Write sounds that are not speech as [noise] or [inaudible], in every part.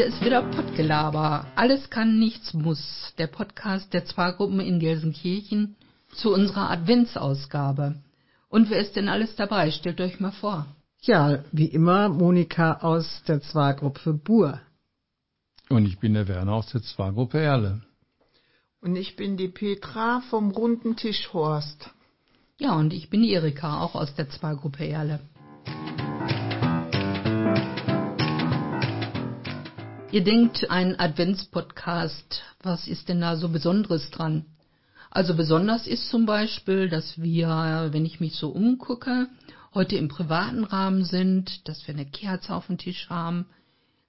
Hier ist wieder Pottgelaber. Alles kann, nichts muss. Der Podcast der Zwargruppen in Gelsenkirchen zu unserer Adventsausgabe. Und wer ist denn alles dabei? Stellt euch mal vor. Ja, wie immer Monika aus der Zwargruppe Bur. Und ich bin der Werner aus der Zwargruppe Erle. Und ich bin die Petra vom runden Tisch Horst. Ja, und ich bin Erika, auch aus der Zwargruppe Erle. Ihr denkt, ein Adventspodcast, was ist denn da so Besonderes dran? Also besonders ist zum Beispiel, dass wir, wenn ich mich so umgucke, heute im privaten Rahmen sind, dass wir eine Kerze auf dem Tisch haben,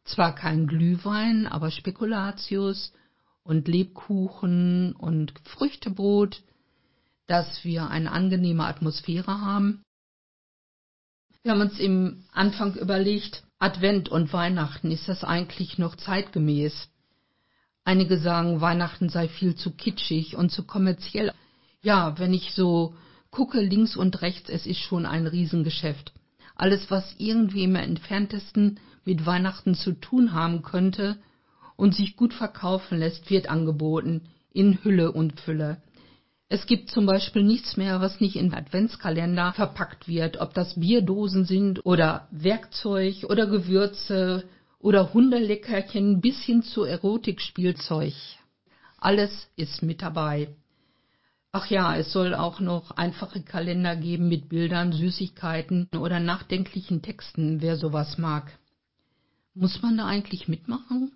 zwar kein Glühwein, aber Spekulatius und Lebkuchen und Früchtebrot, dass wir eine angenehme Atmosphäre haben. Wir haben uns im Anfang überlegt, Advent und Weihnachten, ist das eigentlich noch zeitgemäß? Einige sagen, Weihnachten sei viel zu kitschig und zu kommerziell. Ja, wenn ich so gucke links und rechts, es ist schon ein Riesengeschäft. Alles, was irgendwie im entferntesten mit Weihnachten zu tun haben könnte und sich gut verkaufen lässt, wird angeboten, in Hülle und Fülle. Es gibt zum Beispiel nichts mehr, was nicht in Adventskalender verpackt wird, ob das Bierdosen sind oder Werkzeug oder Gewürze oder Hundeleckerchen bis hin zu Erotikspielzeug. Alles ist mit dabei. Ach ja, es soll auch noch einfache Kalender geben mit Bildern, Süßigkeiten oder nachdenklichen Texten, wer sowas mag. Muss man da eigentlich mitmachen?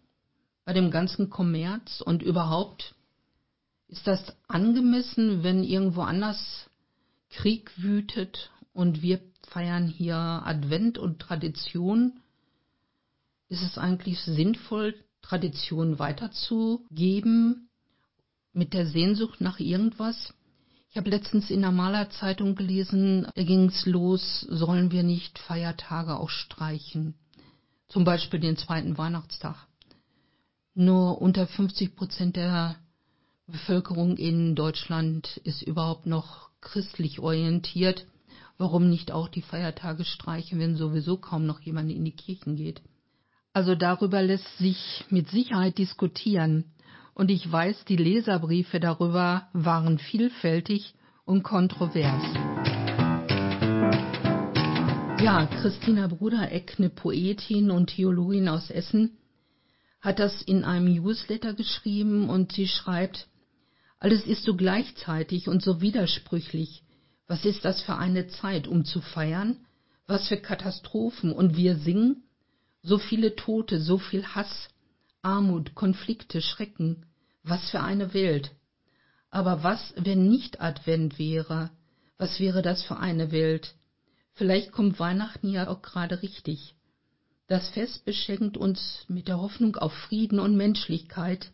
Bei dem ganzen Kommerz und überhaupt ist das angemessen, wenn irgendwo anders Krieg wütet und wir feiern hier Advent und Tradition? Ist es eigentlich sinnvoll, Tradition weiterzugeben mit der Sehnsucht nach irgendwas? Ich habe letztens in der Malerzeitung gelesen, da ging es los, sollen wir nicht Feiertage auch streichen? Zum Beispiel den zweiten Weihnachtstag. Nur unter 50 Prozent der Bevölkerung in Deutschland ist überhaupt noch christlich orientiert. Warum nicht auch die Feiertage streichen, wenn sowieso kaum noch jemand in die Kirchen geht? Also darüber lässt sich mit Sicherheit diskutieren. Und ich weiß, die Leserbriefe darüber waren vielfältig und kontrovers. Ja, Christina Brudereck, eine Poetin und Theologin aus Essen, hat das in einem Newsletter geschrieben und sie schreibt, alles ist so gleichzeitig und so widersprüchlich. Was ist das für eine Zeit, um zu feiern? Was für Katastrophen und wir singen? So viele Tote, so viel Hass, Armut, Konflikte, Schrecken. Was für eine Welt. Aber was, wenn nicht Advent wäre? Was wäre das für eine Welt? Vielleicht kommt Weihnachten ja auch gerade richtig. Das Fest beschenkt uns mit der Hoffnung auf Frieden und Menschlichkeit,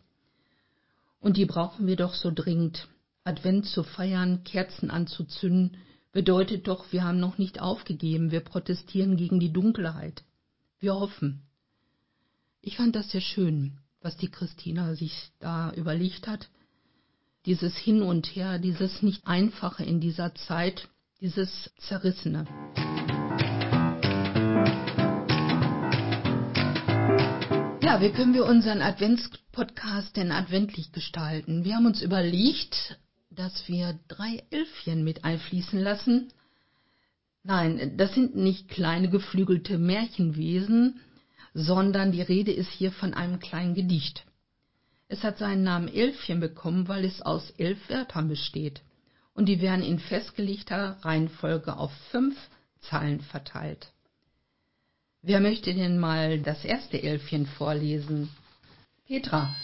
und die brauchen wir doch so dringend. Advent zu feiern, Kerzen anzuzünden, bedeutet doch, wir haben noch nicht aufgegeben, wir protestieren gegen die Dunkelheit. Wir hoffen. Ich fand das sehr schön, was die Christina sich da überlegt hat. Dieses Hin und Her, dieses nicht einfache in dieser Zeit, dieses Zerrissene. Ja, wie können wir unseren Adventspodcast denn adventlich gestalten? Wir haben uns überlegt, dass wir drei Elfchen mit einfließen lassen. Nein, das sind nicht kleine geflügelte Märchenwesen, sondern die Rede ist hier von einem kleinen Gedicht. Es hat seinen Namen Elfchen bekommen, weil es aus elf Wörtern besteht. Und die werden in festgelegter Reihenfolge auf fünf Zeilen verteilt. Wer möchte denn mal das erste Elfchen vorlesen? Petra.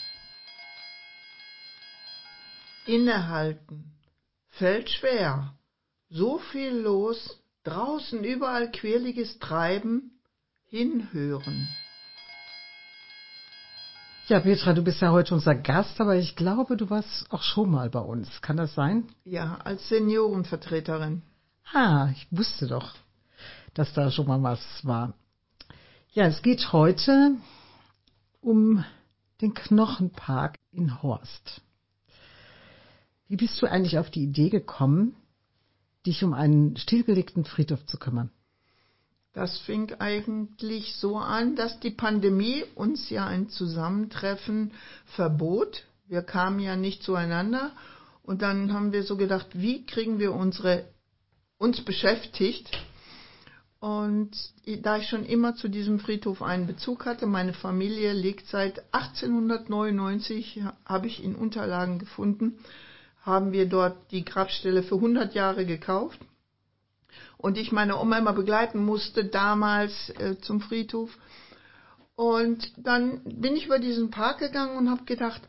Innehalten. Fällt schwer. So viel los, draußen überall quirliges Treiben, hinhören. Ja, Petra, du bist ja heute unser Gast, aber ich glaube, du warst auch schon mal bei uns. Kann das sein? Ja, als Seniorenvertreterin. Ah, ich wusste doch, dass da schon mal was war. Ja, es geht heute um den Knochenpark in Horst. Wie bist du eigentlich auf die Idee gekommen, dich um einen stillgelegten Friedhof zu kümmern? Das fing eigentlich so an, dass die Pandemie uns ja ein Zusammentreffen verbot. Wir kamen ja nicht zueinander. Und dann haben wir so gedacht, wie kriegen wir unsere, uns beschäftigt? Und da ich schon immer zu diesem Friedhof einen Bezug hatte, meine Familie liegt seit 1899, habe ich in Unterlagen gefunden, haben wir dort die Grabstelle für 100 Jahre gekauft. Und ich meine Oma immer begleiten musste damals äh, zum Friedhof. Und dann bin ich über diesen Park gegangen und habe gedacht,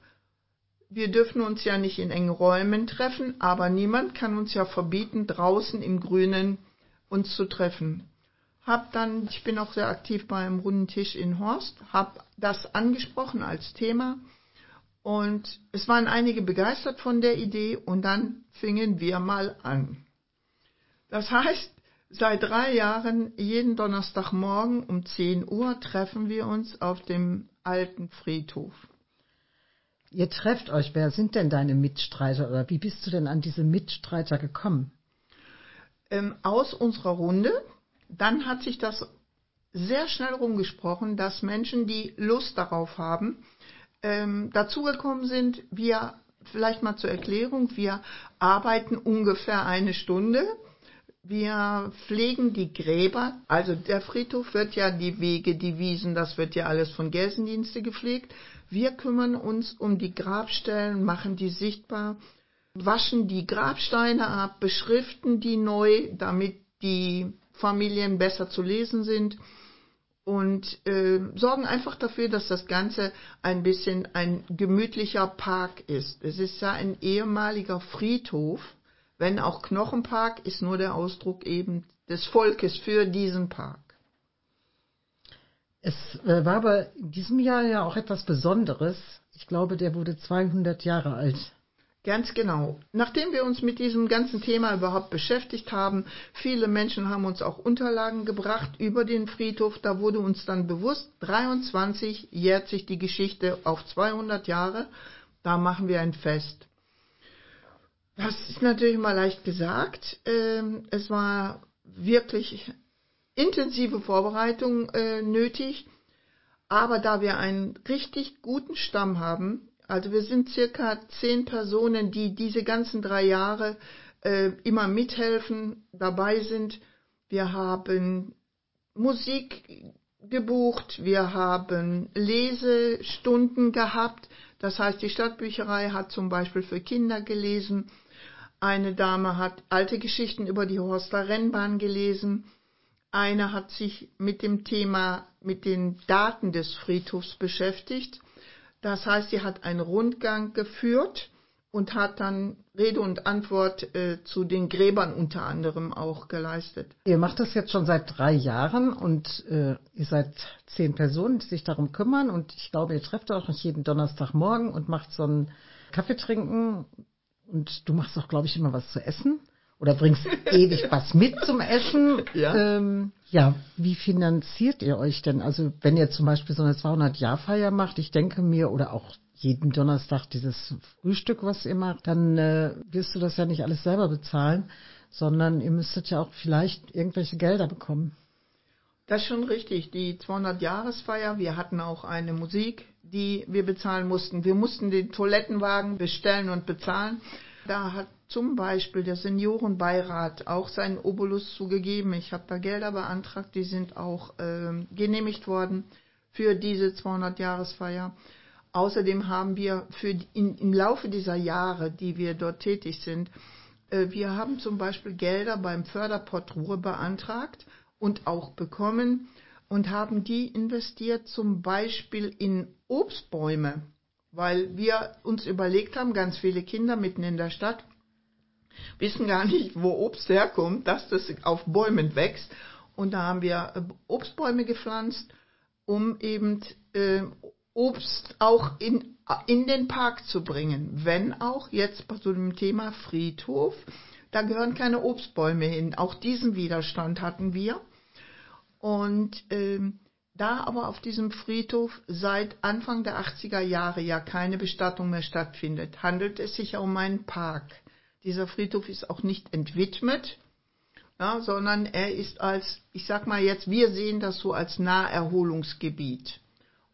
wir dürfen uns ja nicht in engen Räumen treffen, aber niemand kann uns ja verbieten, draußen im Grünen uns zu treffen hab dann, ich bin auch sehr aktiv beim runden Tisch in Horst, habe das angesprochen als Thema und es waren einige begeistert von der Idee und dann fingen wir mal an. Das heißt, seit drei Jahren, jeden Donnerstagmorgen um 10 Uhr treffen wir uns auf dem alten Friedhof. Ihr trefft euch. Wer sind denn deine Mitstreiter oder wie bist du denn an diese Mitstreiter gekommen? Ähm, aus unserer Runde, dann hat sich das sehr schnell rumgesprochen, dass Menschen, die Lust darauf haben, ähm, dazugekommen sind. Wir, vielleicht mal zur Erklärung, wir arbeiten ungefähr eine Stunde. Wir pflegen die Gräber, also der Friedhof wird ja die Wege, die Wiesen, das wird ja alles von Gelsendienste gepflegt. Wir kümmern uns um die Grabstellen, machen die sichtbar, waschen die Grabsteine ab, beschriften die neu, damit die Familien besser zu lesen sind und äh, sorgen einfach dafür, dass das Ganze ein bisschen ein gemütlicher Park ist. Es ist ja ein ehemaliger Friedhof, wenn auch Knochenpark ist nur der Ausdruck eben des Volkes für diesen Park. Es äh, war aber in diesem Jahr ja auch etwas Besonderes. Ich glaube, der wurde 200 Jahre alt. Ganz genau. Nachdem wir uns mit diesem ganzen Thema überhaupt beschäftigt haben, viele Menschen haben uns auch Unterlagen gebracht über den Friedhof, da wurde uns dann bewusst, 23 jährt sich die Geschichte auf 200 Jahre, da machen wir ein Fest. Das ist natürlich mal leicht gesagt. Ähm, es war wirklich intensive Vorbereitung äh, nötig. Aber da wir einen richtig guten Stamm haben, also wir sind circa zehn Personen, die diese ganzen drei Jahre äh, immer mithelfen, dabei sind. Wir haben Musik gebucht, wir haben Lesestunden gehabt. Das heißt, die Stadtbücherei hat zum Beispiel für Kinder gelesen. Eine Dame hat alte Geschichten über die Horster Rennbahn gelesen. Eine hat sich mit dem Thema, mit den Daten des Friedhofs beschäftigt. Das heißt, sie hat einen Rundgang geführt und hat dann Rede und Antwort äh, zu den Gräbern unter anderem auch geleistet. Ihr macht das jetzt schon seit drei Jahren und äh, ihr seid zehn Personen, die sich darum kümmern und ich glaube, ihr trefft euch nicht jeden Donnerstagmorgen und macht so einen Kaffee trinken und du machst auch, glaube ich, immer was zu essen oder bringst [laughs] ewig was mit zum Essen. Ja. Ähm, ja, wie finanziert ihr euch denn? Also wenn ihr zum Beispiel so eine 200-Jahr-Feier macht, ich denke mir, oder auch jeden Donnerstag dieses Frühstück, was ihr macht, dann äh, wirst du das ja nicht alles selber bezahlen, sondern ihr müsstet ja auch vielleicht irgendwelche Gelder bekommen. Das ist schon richtig. Die 200-Jahresfeier, wir hatten auch eine Musik, die wir bezahlen mussten. Wir mussten den Toilettenwagen bestellen und bezahlen. Da hat zum Beispiel der Seniorenbeirat auch seinen Obolus zugegeben. Ich habe da Gelder beantragt, die sind auch äh, genehmigt worden für diese 200-Jahresfeier. Außerdem haben wir für in, im Laufe dieser Jahre, die wir dort tätig sind, äh, wir haben zum Beispiel Gelder beim Förderport Ruhr beantragt und auch bekommen und haben die investiert zum Beispiel in Obstbäume weil wir uns überlegt haben, ganz viele Kinder mitten in der Stadt wissen gar nicht, wo Obst herkommt, dass das auf Bäumen wächst. Und da haben wir äh, Obstbäume gepflanzt, um eben äh, Obst auch in, in den Park zu bringen. Wenn auch jetzt so dem Thema Friedhof, da gehören keine Obstbäume hin. Auch diesen Widerstand hatten wir. Und ähm, da aber auf diesem Friedhof seit Anfang der 80er Jahre ja keine Bestattung mehr stattfindet, handelt es sich ja um einen Park. Dieser Friedhof ist auch nicht entwidmet. ja, sondern er ist als, ich sag mal jetzt, wir sehen das so als Naherholungsgebiet.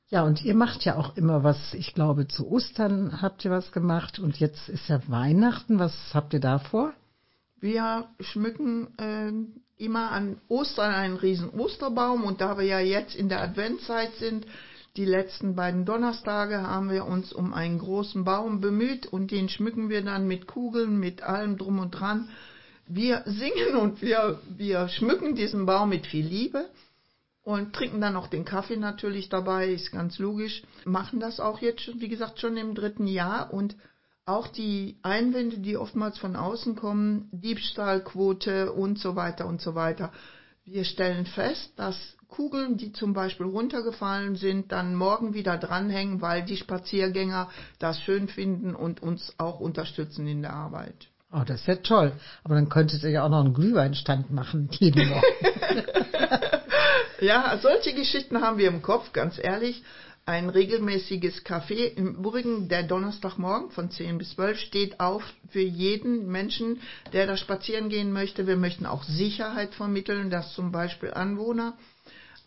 Ja, und ihr macht ja auch immer was. Ich glaube, zu Ostern habt ihr was gemacht und jetzt ist ja Weihnachten. Was habt ihr da vor? Wir schmücken äh, immer an Ostern einen riesen Osterbaum und da wir ja jetzt in der Adventszeit sind, die letzten beiden Donnerstage haben wir uns um einen großen Baum bemüht und den schmücken wir dann mit Kugeln, mit allem drum und dran. Wir singen und wir, wir schmücken diesen Baum mit viel Liebe und trinken dann noch den Kaffee natürlich dabei, ist ganz logisch. Machen das auch jetzt, wie gesagt, schon im dritten Jahr und auch die Einwände, die oftmals von außen kommen, Diebstahlquote und so weiter und so weiter. Wir stellen fest, dass Kugeln, die zum Beispiel runtergefallen sind, dann morgen wieder dranhängen, weil die Spaziergänger das schön finden und uns auch unterstützen in der Arbeit. Oh, das ist ja toll. Aber dann könntet ihr ja auch noch einen Glühweinstand machen [laughs] jeden Morgen. [laughs] ja, solche Geschichten haben wir im Kopf, ganz ehrlich ein regelmäßiges Café. Im Übrigen, der Donnerstagmorgen von 10 bis 12 steht auf für jeden Menschen, der da spazieren gehen möchte. Wir möchten auch Sicherheit vermitteln, dass zum Beispiel Anwohner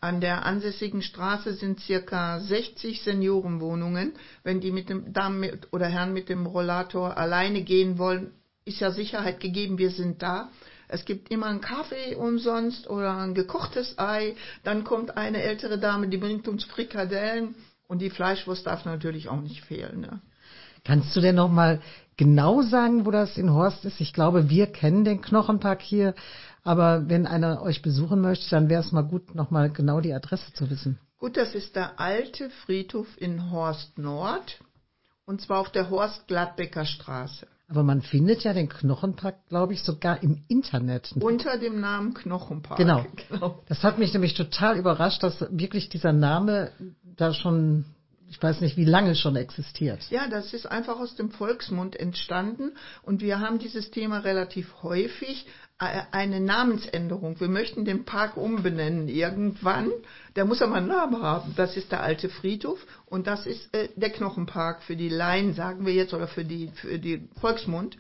an der ansässigen Straße sind circa 60 Seniorenwohnungen. Wenn die mit dem Damen oder Herrn mit dem Rollator alleine gehen wollen, ist ja Sicherheit gegeben, wir sind da. Es gibt immer einen Kaffee umsonst oder ein gekochtes Ei. Dann kommt eine ältere Dame, die bringt uns Frikadellen und die Fleischwurst darf natürlich auch nicht fehlen. Ne? Kannst du denn noch mal genau sagen, wo das in Horst ist? Ich glaube, wir kennen den Knochenpark hier, aber wenn einer euch besuchen möchte, dann wäre es mal gut, noch mal genau die Adresse zu wissen. Gut, das ist der alte Friedhof in Horst Nord und zwar auf der Horst Gladbecker Straße. Aber man findet ja den Knochenpark, glaube ich, sogar im Internet. Unter dem Namen Knochenpark. Genau. [laughs] genau. Das hat mich nämlich total überrascht, dass wirklich dieser Name da schon, ich weiß nicht, wie lange schon existiert. Ja, das ist einfach aus dem Volksmund entstanden und wir haben dieses Thema relativ häufig, äh, eine Namensänderung. Wir möchten den Park umbenennen irgendwann. Der muss aber einen Namen haben. Das ist der alte Friedhof und das ist äh, der Knochenpark für die Laien, sagen wir jetzt, oder für die, für die Volksmund.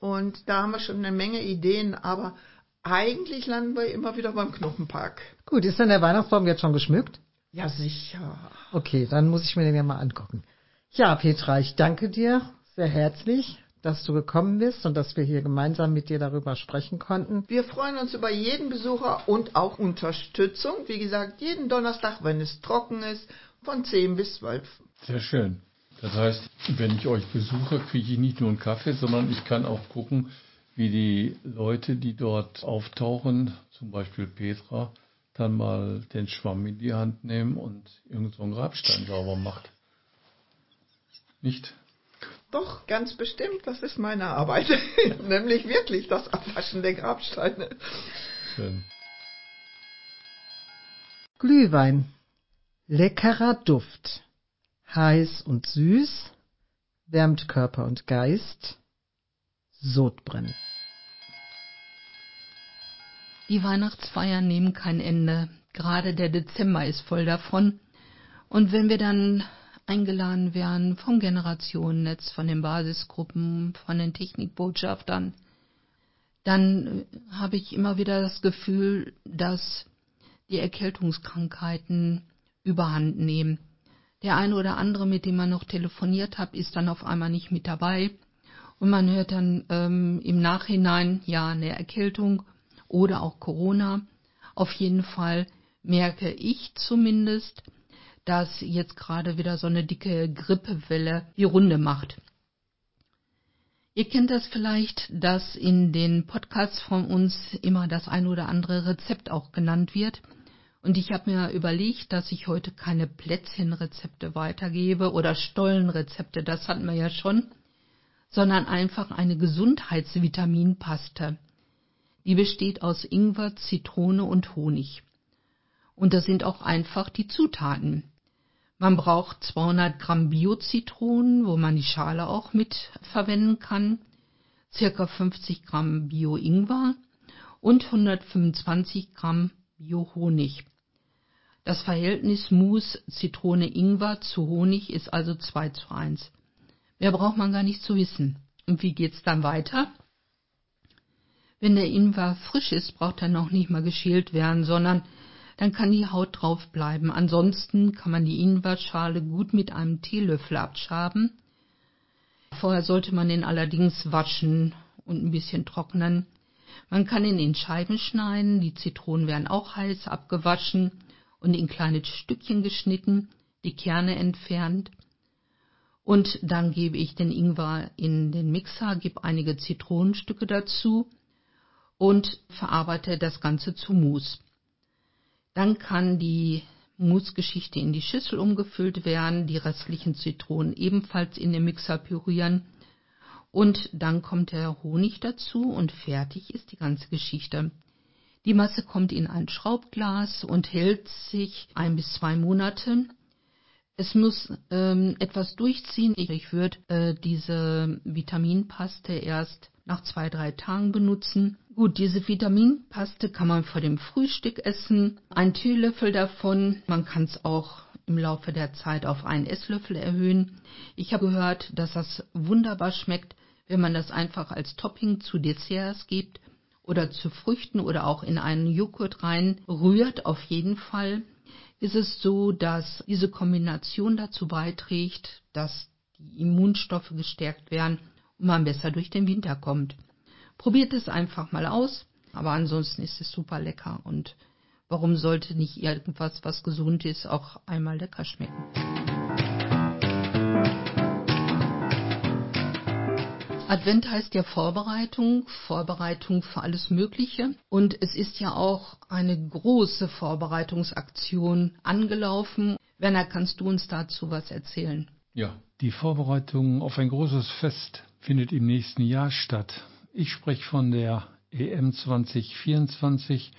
Und da haben wir schon eine Menge Ideen, aber eigentlich landen wir immer wieder beim Knochenpark. Gut, ist denn der Weihnachtsbaum jetzt schon geschmückt? Ja, sicher. Okay, dann muss ich mir den ja mal angucken. Ja, Petra, ich danke dir sehr herzlich dass du gekommen bist und dass wir hier gemeinsam mit dir darüber sprechen konnten. Wir freuen uns über jeden Besucher und auch Unterstützung. Wie gesagt, jeden Donnerstag, wenn es trocken ist, von 10 bis 12. Sehr schön. Das heißt, wenn ich euch besuche, kriege ich nicht nur einen Kaffee, sondern ich kann auch gucken, wie die Leute, die dort auftauchen, zum Beispiel Petra, dann mal den Schwamm in die Hand nehmen und irgendeinen so Grabstein sauber macht. Nicht? Doch, ganz bestimmt, das ist meine Arbeit. [laughs] Nämlich wirklich das Abwaschen der Grabsteine. Schön. Glühwein. Leckerer Duft. Heiß und süß. Wärmt Körper und Geist. Sodbrennen. Die Weihnachtsfeiern nehmen kein Ende. Gerade der Dezember ist voll davon. Und wenn wir dann eingeladen werden vom Generationennetz, von den Basisgruppen, von den Technikbotschaftern, dann habe ich immer wieder das Gefühl, dass die Erkältungskrankheiten überhand nehmen. Der eine oder andere, mit dem man noch telefoniert hat, ist dann auf einmal nicht mit dabei. Und man hört dann ähm, im Nachhinein, ja, eine Erkältung oder auch Corona. Auf jeden Fall merke ich zumindest, dass jetzt gerade wieder so eine dicke Grippewelle die Runde macht. Ihr kennt das vielleicht, dass in den Podcasts von uns immer das ein oder andere Rezept auch genannt wird. Und ich habe mir überlegt, dass ich heute keine Plätzchenrezepte weitergebe oder Stollenrezepte, das hatten wir ja schon, sondern einfach eine Gesundheitsvitaminpaste. Die besteht aus Ingwer, Zitrone und Honig. Und das sind auch einfach die Zutaten. Man braucht 200 Gramm Bio-Zitronen, wo man die Schale auch mit verwenden kann, circa 50 Gramm Bio-Ingwer und 125 Gramm Bio-Honig. Das Verhältnis Mousse Zitrone-Ingwer zu Honig ist also 2 zu 1. Mehr braucht man gar nicht zu wissen. Und wie geht's dann weiter? Wenn der Ingwer frisch ist, braucht er noch nicht mal geschält werden, sondern dann kann die Haut drauf bleiben. Ansonsten kann man die Ingwerschale gut mit einem Teelöffel abschaben. Vorher sollte man den allerdings waschen und ein bisschen trocknen. Man kann ihn in Scheiben schneiden, die Zitronen werden auch heiß abgewaschen und in kleine Stückchen geschnitten, die Kerne entfernt. Und dann gebe ich den Ingwer in den Mixer, gebe einige Zitronenstücke dazu und verarbeite das Ganze zu Mousse. Dann kann die Mousse-Geschichte in die Schüssel umgefüllt werden, die restlichen Zitronen ebenfalls in den Mixer pürieren und dann kommt der Honig dazu und fertig ist die ganze Geschichte. Die Masse kommt in ein Schraubglas und hält sich ein bis zwei Monate. Es muss ähm, etwas durchziehen. Ich würde äh, diese Vitaminpaste erst nach zwei, drei Tagen benutzen. Gut, diese Vitaminpaste kann man vor dem Frühstück essen. Ein Teelöffel davon. Man kann es auch im Laufe der Zeit auf einen Esslöffel erhöhen. Ich habe gehört, dass das wunderbar schmeckt, wenn man das einfach als Topping zu Desserts gibt oder zu Früchten oder auch in einen Joghurt rein rührt. Auf jeden Fall ist es so, dass diese Kombination dazu beiträgt, dass die Immunstoffe gestärkt werden und man besser durch den Winter kommt. Probiert es einfach mal aus, aber ansonsten ist es super lecker und warum sollte nicht irgendwas, was gesund ist, auch einmal lecker schmecken? Advent heißt ja Vorbereitung, Vorbereitung für alles Mögliche. Und es ist ja auch eine große Vorbereitungsaktion angelaufen. Werner, kannst du uns dazu was erzählen? Ja, die Vorbereitung auf ein großes Fest findet im nächsten Jahr statt. Ich spreche von der EM 2024,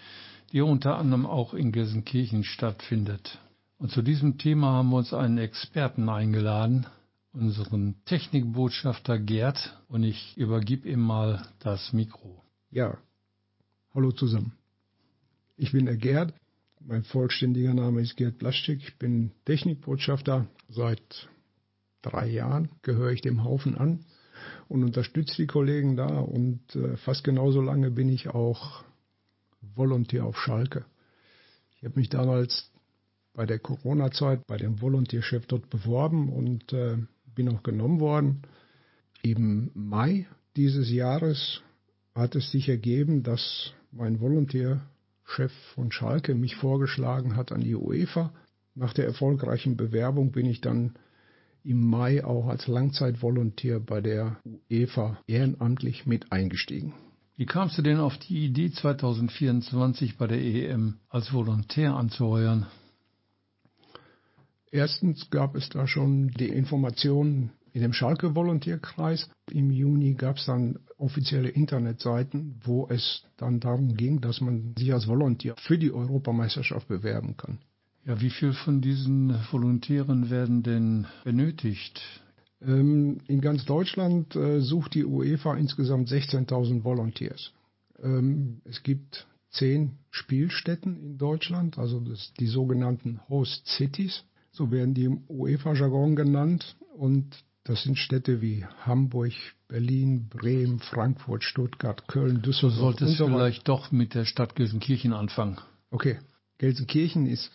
die unter anderem auch in Gelsenkirchen stattfindet. Und zu diesem Thema haben wir uns einen Experten eingeladen, unseren Technikbotschafter Gerd und ich übergib ihm mal das Mikro. Ja, hallo zusammen. Ich bin der Gerd. Mein vollständiger Name ist Gerd Plastik. Ich bin Technikbotschafter. Seit drei Jahren gehöre ich dem Haufen an und unterstütze die Kollegen da. Und äh, fast genauso lange bin ich auch Volontär auf Schalke. Ich habe mich damals bei der Corona-Zeit bei dem Volontärchef dort beworben und äh, bin auch genommen worden. Im Mai dieses Jahres hat es sich ergeben, dass mein Volontärchef von Schalke mich vorgeschlagen hat an die UEFA. Nach der erfolgreichen Bewerbung bin ich dann im Mai auch als Langzeitvolontär bei der UEFA ehrenamtlich mit eingestiegen. Wie kamst du denn auf die Idee, 2024 bei der EM als Volontär anzuheuern? Erstens gab es da schon die Informationen in dem Schalke-Volontierkreis. Im Juni gab es dann offizielle Internetseiten, wo es dann darum ging, dass man sich als Volontär für die Europameisterschaft bewerben kann. Ja, wie viel von diesen Volontären werden denn benötigt? Ähm, in ganz Deutschland äh, sucht die UEFA insgesamt 16.000 Volunteers. Ähm, es gibt zehn Spielstätten in Deutschland, also das, die sogenannten Host Cities so werden die im UEFA-Jargon genannt. Und das sind Städte wie Hamburg, Berlin, Bremen, Frankfurt, Stuttgart, Köln, Düsseldorf. Du solltest so vielleicht doch mit der Stadt Gelsenkirchen anfangen. Okay, Gelsenkirchen ist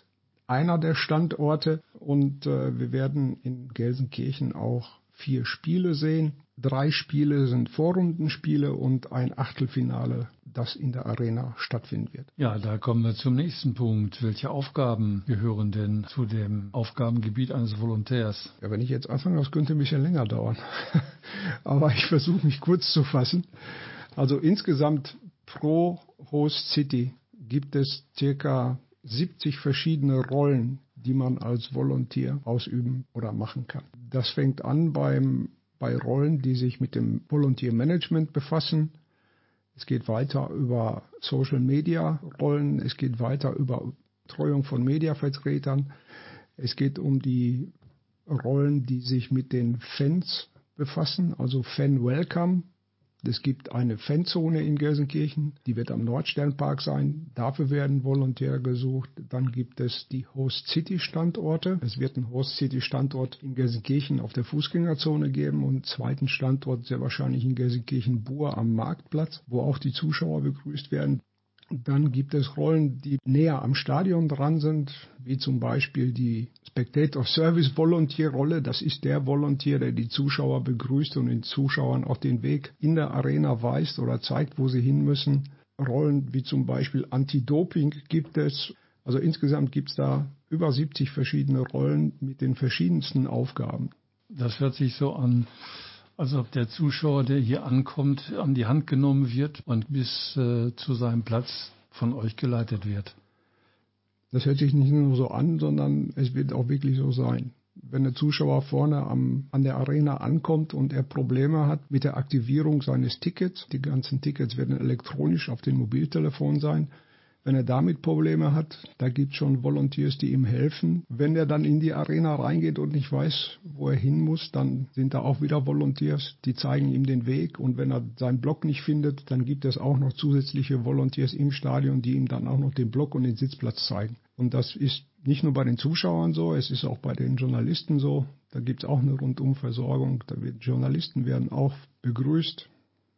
einer der Standorte und äh, wir werden in Gelsenkirchen auch vier Spiele sehen. Drei Spiele sind Vorrundenspiele und ein Achtelfinale, das in der Arena stattfinden wird. Ja, da kommen wir zum nächsten Punkt. Welche Aufgaben gehören denn zu dem Aufgabengebiet eines Volontärs? Ja, wenn ich jetzt anfange, das könnte ein bisschen länger dauern. [laughs] Aber ich versuche mich kurz zu fassen. Also insgesamt pro Host City gibt es circa 70 verschiedene Rollen, die man als Volontär ausüben oder machen kann. Das fängt an beim bei Rollen, die sich mit dem Volunteer Management befassen. Es geht weiter über Social Media Rollen, es geht weiter über Betreuung von Mediavertretern. Es geht um die Rollen, die sich mit den Fans befassen, also Fan Welcome. Es gibt eine Fanzone in Gelsenkirchen, die wird am Nordsternpark sein. Dafür werden Volontäre gesucht. Dann gibt es die Host City Standorte. Es wird einen Host City Standort in Gelsenkirchen auf der Fußgängerzone geben und einen zweiten Standort sehr wahrscheinlich in Gelsenkirchen-Bur am Marktplatz, wo auch die Zuschauer begrüßt werden. Dann gibt es Rollen, die näher am Stadion dran sind, wie zum Beispiel die Spectator Service Volunteer Rolle. Das ist der Volunteer, der die Zuschauer begrüßt und den Zuschauern auch den Weg in der Arena weist oder zeigt, wo sie hin müssen. Rollen wie zum Beispiel Anti-Doping gibt es. Also insgesamt gibt es da über 70 verschiedene Rollen mit den verschiedensten Aufgaben. Das hört sich so an, als ob der Zuschauer, der hier ankommt, an die Hand genommen wird und bis äh, zu seinem Platz von euch geleitet wird. Das hört sich nicht nur so an, sondern es wird auch wirklich so sein. Wenn der Zuschauer vorne am, an der Arena ankommt und er Probleme hat mit der Aktivierung seines Tickets, die ganzen Tickets werden elektronisch auf dem Mobiltelefon sein, wenn er damit Probleme hat, da gibt es schon Volunteers, die ihm helfen. Wenn er dann in die Arena reingeht und nicht weiß, wo er hin muss, dann sind da auch wieder Volunteers, die zeigen ihm den Weg. Und wenn er seinen Block nicht findet, dann gibt es auch noch zusätzliche Volunteers im Stadion, die ihm dann auch noch den Block und den Sitzplatz zeigen. Und das ist nicht nur bei den Zuschauern so, es ist auch bei den Journalisten so. Da gibt es auch eine Rundumversorgung. Da wird, Journalisten werden auch begrüßt,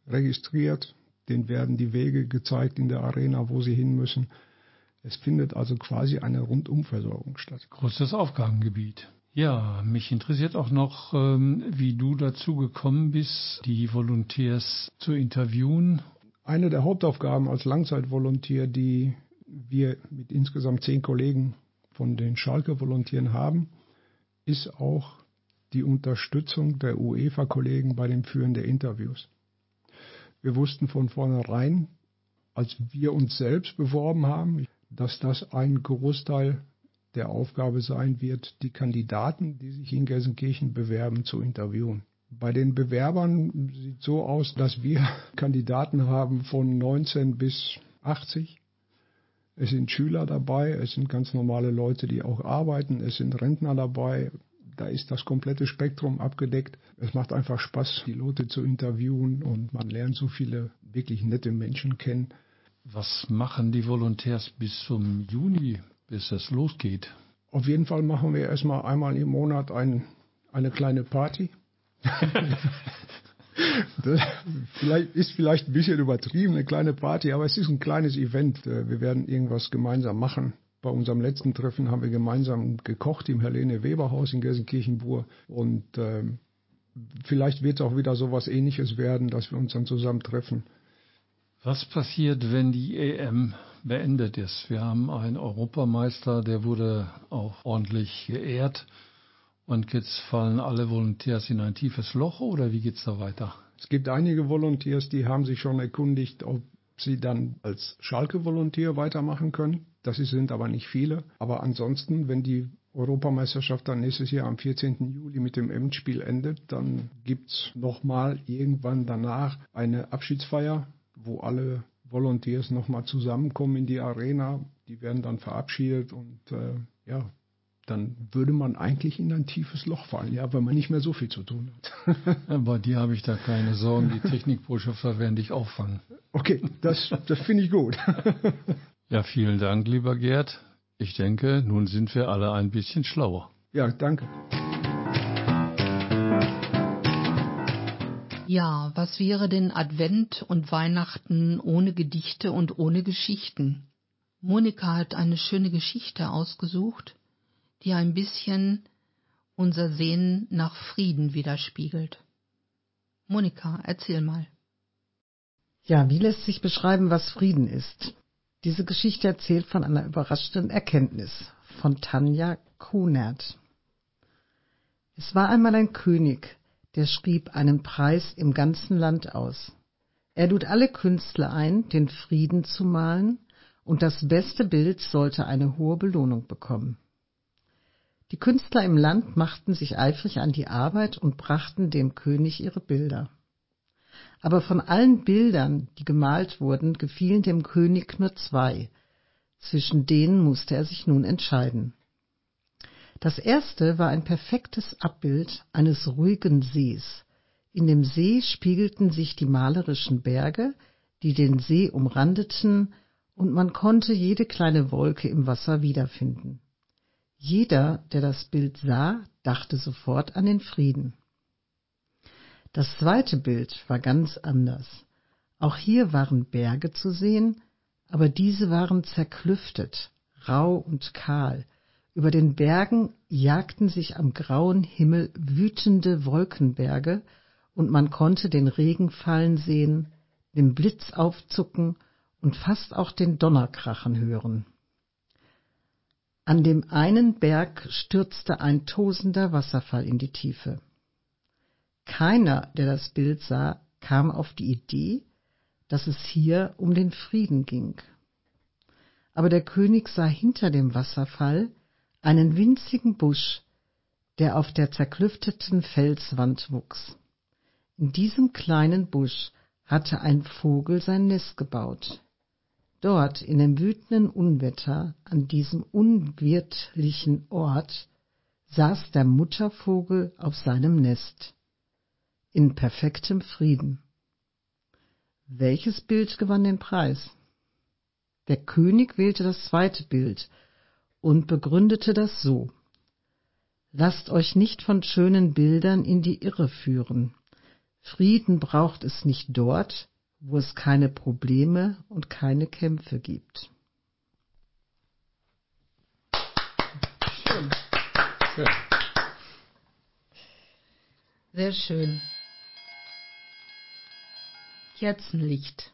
registriert, denen werden die Wege gezeigt in der Arena, wo sie hin müssen. Es findet also quasi eine Rundumversorgung statt. Großes Aufgabengebiet. Ja, mich interessiert auch noch, ähm, wie du dazu gekommen bist, die Volunteers zu interviewen. Eine der Hauptaufgaben als Langzeitvolontär, die wir mit insgesamt zehn Kollegen von den Schalke-Volontieren haben, ist auch die Unterstützung der UEFA-Kollegen bei dem Führen der Interviews. Wir wussten von vornherein, als wir uns selbst beworben haben, dass das ein Großteil der Aufgabe sein wird, die Kandidaten, die sich in Gelsenkirchen bewerben, zu interviewen. Bei den Bewerbern sieht es so aus, dass wir [laughs] Kandidaten haben von 19 bis 80. Es sind Schüler dabei, es sind ganz normale Leute, die auch arbeiten, es sind Rentner dabei, da ist das komplette Spektrum abgedeckt. Es macht einfach Spaß, die Leute zu interviewen und man lernt so viele wirklich nette Menschen kennen. Was machen die Volontärs bis zum Juni, bis es losgeht? Auf jeden Fall machen wir erstmal einmal im Monat ein, eine kleine Party. [laughs] das vielleicht, ist vielleicht ein bisschen übertrieben, eine kleine Party, aber es ist ein kleines Event. Wir werden irgendwas gemeinsam machen. Bei unserem letzten Treffen haben wir gemeinsam gekocht im Helene Weber Haus in Gelsenkirchen-Bur und ähm, vielleicht wird es auch wieder so was ähnliches werden, dass wir uns dann zusammen treffen. Was passiert, wenn die EM beendet ist? Wir haben einen Europameister, der wurde auch ordentlich geehrt. Und jetzt fallen alle Volontärs in ein tiefes Loch oder wie geht es da weiter? Es gibt einige Volontärs, die haben sich schon erkundigt, ob sie dann als Schalke-Volontär weitermachen können. Das sind aber nicht viele. Aber ansonsten, wenn die Europameisterschaft dann nächstes Jahr am 14. Juli mit dem Endspiel endet, dann gibt es nochmal irgendwann danach eine Abschiedsfeier, wo alle Volunteers nochmal zusammenkommen in die Arena. Die werden dann verabschiedet und äh, ja, dann würde man eigentlich in ein tiefes Loch fallen, ja, weil man nicht mehr so viel zu tun hat. [laughs] Bei dir habe ich da keine Sorgen. Die Technikbotschafter werden dich auffangen. Okay, das, das finde ich gut. [laughs] ja, vielen Dank, lieber Gerd. Ich denke, nun sind wir alle ein bisschen schlauer. Ja, danke. Ja, was wäre denn Advent und Weihnachten ohne Gedichte und ohne Geschichten? Monika hat eine schöne Geschichte ausgesucht die ein bisschen unser Sehen nach Frieden widerspiegelt. Monika, erzähl mal. Ja, wie lässt sich beschreiben, was Frieden ist? Diese Geschichte erzählt von einer überraschenden Erkenntnis von Tanja Kunert. Es war einmal ein König, der schrieb einen Preis im ganzen Land aus. Er lud alle Künstler ein, den Frieden zu malen, und das beste Bild sollte eine hohe Belohnung bekommen. Die Künstler im Land machten sich eifrig an die Arbeit und brachten dem König ihre Bilder. Aber von allen Bildern, die gemalt wurden, gefielen dem König nur zwei, zwischen denen musste er sich nun entscheiden. Das erste war ein perfektes Abbild eines ruhigen Sees, In dem See spiegelten sich die malerischen Berge, die den See umrandeten, und man konnte jede kleine Wolke im Wasser wiederfinden. Jeder, der das Bild sah, dachte sofort an den Frieden. Das zweite Bild war ganz anders. Auch hier waren Berge zu sehen, aber diese waren zerklüftet, rau und kahl. Über den Bergen jagten sich am grauen Himmel wütende Wolkenberge, und man konnte den Regen fallen sehen, den Blitz aufzucken und fast auch den Donnerkrachen hören. An dem einen Berg stürzte ein tosender Wasserfall in die Tiefe. Keiner, der das Bild sah, kam auf die Idee, dass es hier um den Frieden ging. Aber der König sah hinter dem Wasserfall einen winzigen Busch, der auf der zerklüfteten Felswand wuchs. In diesem kleinen Busch hatte ein Vogel sein Nest gebaut. Dort in dem wütenden Unwetter, an diesem unwirtlichen Ort, saß der Muttervogel auf seinem Nest, in perfektem Frieden. Welches Bild gewann den Preis? Der König wählte das zweite Bild und begründete das so. Lasst euch nicht von schönen Bildern in die Irre führen. Frieden braucht es nicht dort, wo es keine Probleme und keine Kämpfe gibt. Schön. Schön. Sehr schön. Kerzenlicht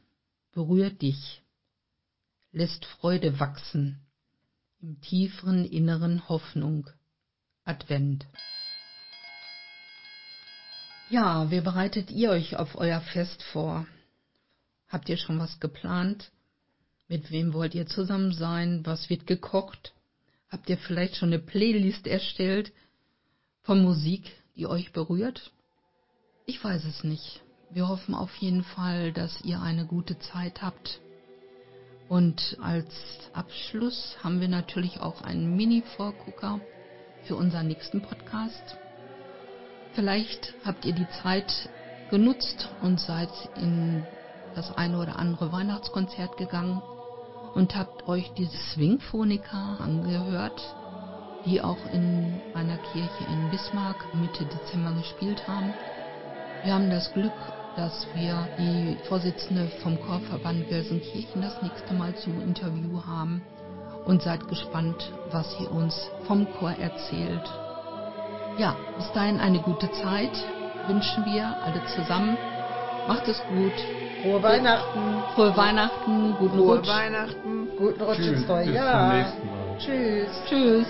berührt dich, lässt Freude wachsen, im tieferen Inneren Hoffnung. Advent. Ja, wie bereitet ihr euch auf euer Fest vor? Habt ihr schon was geplant? Mit wem wollt ihr zusammen sein? Was wird gekocht? Habt ihr vielleicht schon eine Playlist erstellt von Musik, die euch berührt? Ich weiß es nicht. Wir hoffen auf jeden Fall, dass ihr eine gute Zeit habt. Und als Abschluss haben wir natürlich auch einen Mini-Vorgucker für unseren nächsten Podcast. Vielleicht habt ihr die Zeit genutzt und seid in das eine oder andere Weihnachtskonzert gegangen und habt euch diese Swingphoniker angehört, die auch in einer Kirche in Bismarck Mitte Dezember gespielt haben. Wir haben das Glück, dass wir die Vorsitzende vom Chorverband Gelsenkirchen das nächste Mal zum Interview haben und seid gespannt, was sie uns vom Chor erzählt ja, bis dahin eine gute Zeit wünschen wir alle zusammen. Macht es gut. Frohe Weihnachten. Frohe Weihnachten, guten Frohe Rutsch. Weihnachten. Guten Rutsch Tschüss, ins neue bis zum Jahr. nächsten Mal. Tschüss. Tschüss.